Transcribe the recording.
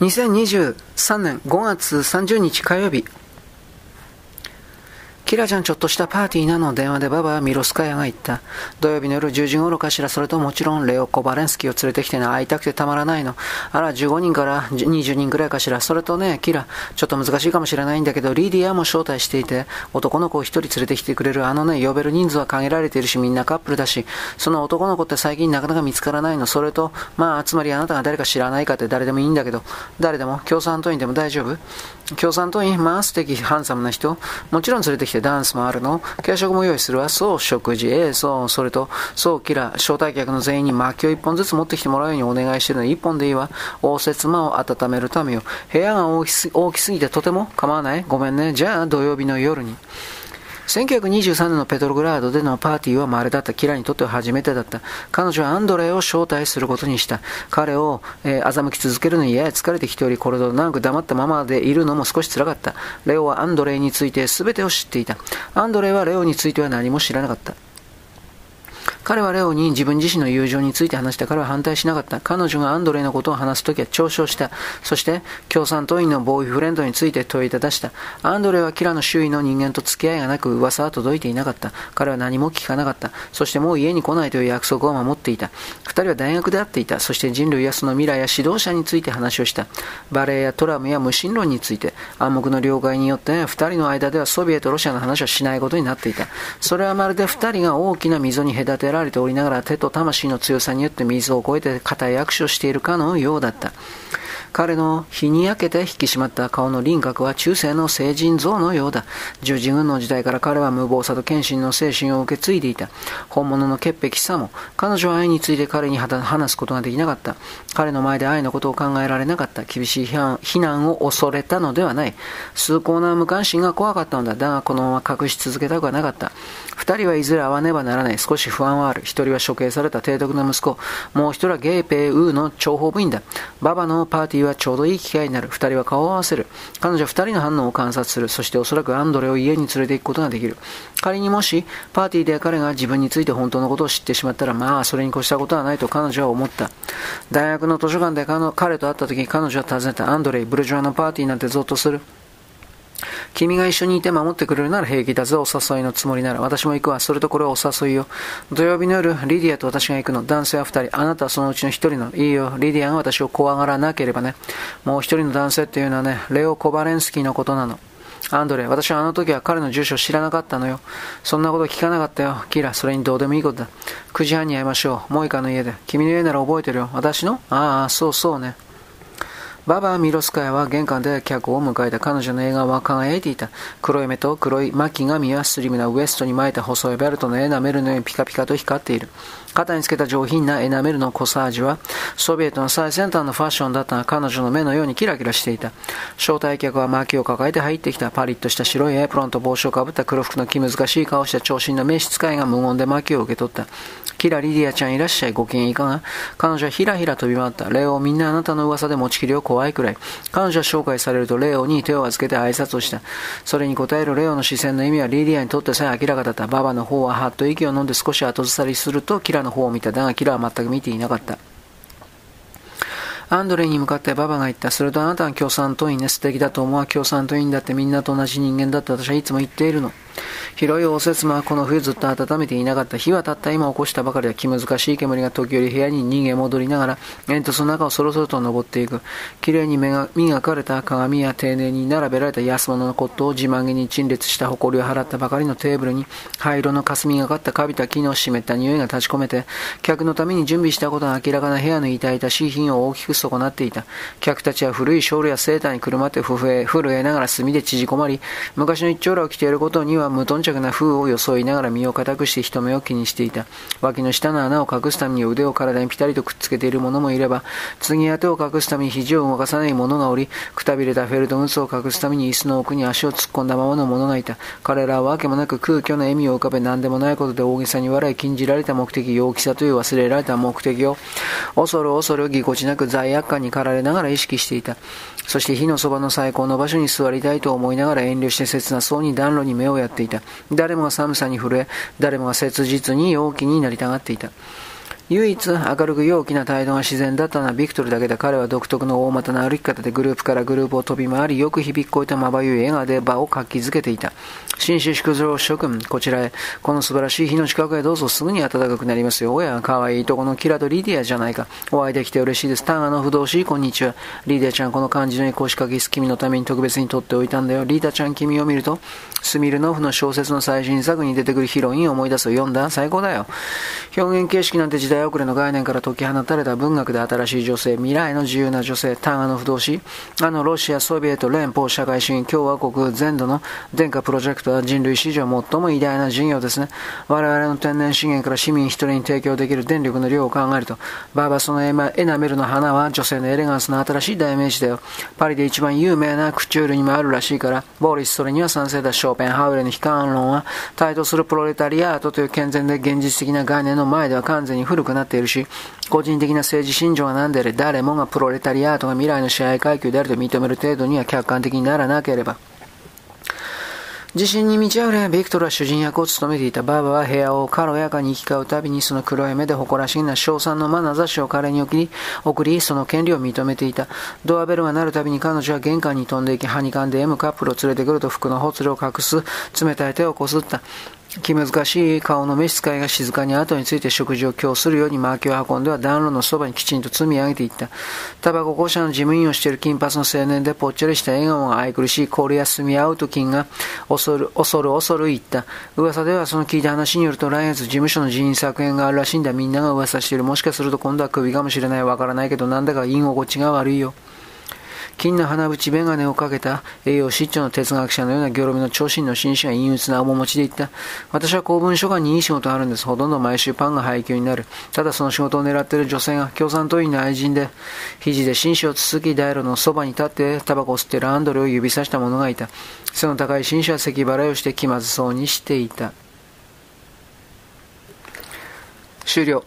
2023年5月30日火曜日キラちゃんちょっとしたパーティーなの電話でババはミロスカヤが言った。土曜日の夜10時頃かしら、それともちろんレオ・コバレンスキーを連れてきてね、会いたくてたまらないの。あら、15人から20人くらいかしら。それとね、キラ、ちょっと難しいかもしれないんだけど、リディアも招待していて、男の子を一人連れてきてくれる。あのね、呼べる人数は限られているし、みんなカップルだし、その男の子って最近なかなか見つからないの。それと、まあ、つまりあなたが誰か知らないかって誰でもいいんだけど、誰でも、共産党員でも大丈夫？共産党員、まあ素敵、ハンサムな人。もちろん連れてきてダンスもあるの。軽食も用意するわ。そう、食事。ええ、そう、それと、そう、キラ、招待客の全員に薪を一本ずつ持ってきてもらうようにお願いしてるの一本でいいわ。応接間を温めるためよ。部屋が大きすぎてとても構わないごめんね。じゃあ、土曜日の夜に。1923年のペトログラードでのパーティーは稀だった。キラにとっては初めてだった。彼女はアンドレイを招待することにした。彼を、えー、欺き続けるのにやや疲れてきており、これほど長く黙ったままでいるのも少し辛かった。レオはアンドレイについて全てを知っていた。アンドレイはレオについては何も知らなかった。彼はレオに自分自身の友情について話した彼は反対しなかった。彼女がアンドレのことを話すときは嘲笑した。そして、共産党員のボーイフレンドについて問いただした。アンドレはキラの周囲の人間と付き合いがなく噂は届いていなかった。彼は何も聞かなかった。そしてもう家に来ないという約束を守っていた。二人は大学で会っていた。そして人類やその未来や指導者について話をした。バレエやトラムや無神論について、暗黙の了解によって二人の間ではソビエト、ロシアの話をしないことになっていた。それはまるで二人が大きな溝に隔てられておりながら手と魂の強さによって水を越えて固い握手をしているかのようだった。彼の日に焼けて引き締まった顔の輪郭は中世の聖人像のようだ。十字軍の時代から彼は無謀さと献身の精神を受け継いでいた。本物の潔癖さも、彼女は愛について彼に話すことができなかった。彼の前で愛のことを考えられなかった。厳しい批判非難を恐れたのではない。崇高な無関心が怖かったのだ。だが、このまま隠し続けたくはなかった。二人はいずれ会わねばならない。少し不安はある。一人は処刑された提督の息子。もう一人はゲイペイウーの諜報部員だ。ババのパーティーはちょうどいい機会になる。二人は顔を合わせる。彼女は二人の反応を観察する。そしておそらくアンドレを家に連れて行くことができる。仮にもし、パーティーで彼が自分について本当のことを知ってしまったら、まあ、それに越したことはないと彼女は思った。大学の図書館で彼と会った時、彼女は尋ねた。アンドレイ、ブルジョアのパーティーなんてゾッとする。君が一緒にいて守ってくれるなら平気だぞ、お誘いのつもりなら。私も行くわ。それとこれはお誘いよ。土曜日の夜、リディアと私が行くの。男性は二人。あなたはそのうちの一人の。いいよ。リディアが私を怖がらなければね。もう一人の男性っていうのはね、レオ・コバレンスキーのことなの。アンドレ、私はあの時は彼の住所を知らなかったのよ。そんなこと聞かなかったよ。キラ、それにどうでもいいことだ。9時半に会いましょう。モイカの家で。君の家なら覚えてるよ。私の？ああ、そうそうね。ババア・ミロスカヤは玄関で客を迎えた彼女の笑顔は輝いていた。黒い目と黒い巻き髪はスリムなウエストに巻いた細いベルトのエナメルのようにピカピカと光っている。肩につけた上品なエナメルのコサージは、ソビエトの最先端のファッションだったが、彼女の目のようにキラキラしていた。招待客は薪を抱えて入ってきた。パリッとした白いエプロンと帽子をかぶった黒服の気難しい顔をした長身の召使いが無言で薪を受け取った。キラ・リディアちゃんいらっしゃい。ご機嫌いかが？彼女はひらひら飛び回った。レオ、みんなあなたの噂で持ちきりを怖いくらい。彼女は紹介されるとレオに手を預けて挨拶をした。それに答えるレオの視線の意味はリディアにとってさえ明らかだった。ババの方ははっと息を飲んで少し後ずさりするとキラの方を見た。だがキラは全く見ていなかった。アンドレイに向かってババが言った。それとあなたは共産党員ね。素敵だと思うわ。共産党員だってみんなと同じ人間だって私はいつも言っているの。広い応接間はこの冬ずっと温めていなかった。火はたった今起こしたばかりで気難しい煙が時折部屋に逃げ戻りながら煙突の中をそろそろと登っていく。綺麗に磨かれた鏡や丁寧に並べられた安物の骨董を自慢げに陳列した埃を払ったばかりのテーブルに灰色の霞がかったカビた木の湿った匂いが立ち込めて客のために準備したことが明らかな部屋の痛々しい品を大きく損なっていた。客たちは古いショールやセーターにくるまって震え震えながら炭で縮こまり昔の一丁羅を着ていることにはは無頓頓着な風を装いながら身を固くして人目を気にしていた。脇の下の穴を隠すために腕を体にピタリとくっつけている者もいれば、次は手を隠すために肘を動かさない者がおり、くたびれたフェルトムスを隠すために椅子の奥に足を突っ込んだままの者がいた。彼らはわけもなく空虚な笑みを浮かべ何でもないことで大げさに笑い禁じられた目的、陽気さという忘れられた目的を、恐る恐るぎこちなく罪悪感に駆られながら意識していた。そして火のそばの最高の場所に座りたいと思いながら遠慮して切なそうに暖炉に目をやっていた。誰もが寒さに震え、誰もが切実に陽気になりたがっていた。唯一明るく陽気な態度が自然だったのはビクトルだけで彼は独特の大股な歩き方でグループからグループを飛び回りよく響きこえたまばゆい笑顔で場を活気づけていた。紳士淑女諸君こちらへ。この素晴らしい日の近くへどうぞすぐに暖かくなりますよ。おやかわいいとこのキラとリディアじゃないか。お会いできて嬉しいです。タンアの不動詞こんにちは。リディアちゃんこの漢字の腰掛け君のために特別に取っておいたんだよ。リーダちゃん君を見るとスミルノフの小説の最新作に出てくるヒロインを思い出す。読んだ。最高だよ。表現形式なんて時代遅れの概念から解き放たれた文学で新しい女性、未来の自由な女性、単アの不動詞、あのロシア、ソビエト、連邦、社会主義、共和国全土の電化プロジェクトは人類史上最も偉大な事業ですね。我々の天然資源から市民一人に提供できる電力の量を考えると、バーバスのエナメルの花は女性のエレガンスの新しい代名詞だよ。パリで一番有名なクチュールにもあるらしいから、ボーリスそれには賛成だ。ショーペンハウレの悲観論は、対等するプロレタリアートという健全で現実的な概念のの前では完全に古くなっているし、個人的な政治信条が何であれ誰もがプロレタリアートが未来の支配階級であると認める程度には客観的にならなければ。自信に満ち溢れ、ビクトルは主人役を務めていたバーバは部屋を軽やかに行き交うたびにその黒い目で誇らしげな賞賛の眼差しを彼に送り、送り、その権利を認めていた。ドアベルが鳴るたびに彼女は玄関に飛んでいき、ハニカンで M カップルを連れてくると服のほつれを隠す冷たい手をこすった。気難しい顔の召使いが静かに後について食事を供するように薪を運んでは暖炉のそばにきちんと積み上げていった。タバコ公社の事務員をしている金髪の青年でぽっちゃりした笑顔が愛くるしい氷休み合うと金が恐る恐る恐る言った。噂ではその聞いた話によると来月事務所の人員削減があるらしいんだ。みんなが噂している。もしかすると今度は首かもしれない。わからないけどなんだか居心地が悪いよ。金の花縁眼鏡をかけた栄養失調の哲学者のようなギョロミの長身の紳士が陰鬱な面持ちで言った。私は公文書館にいい仕事あるんです。ほとんど毎週パンが配給になる。ただその仕事を狙っている女性が共産党員の愛人で、肘で紳士をつつき大路のそばに立ってタバコを吸っているアンドレを指さした者がいた。背の高い紳士は咳払いをして気まずそうにしていた。終了。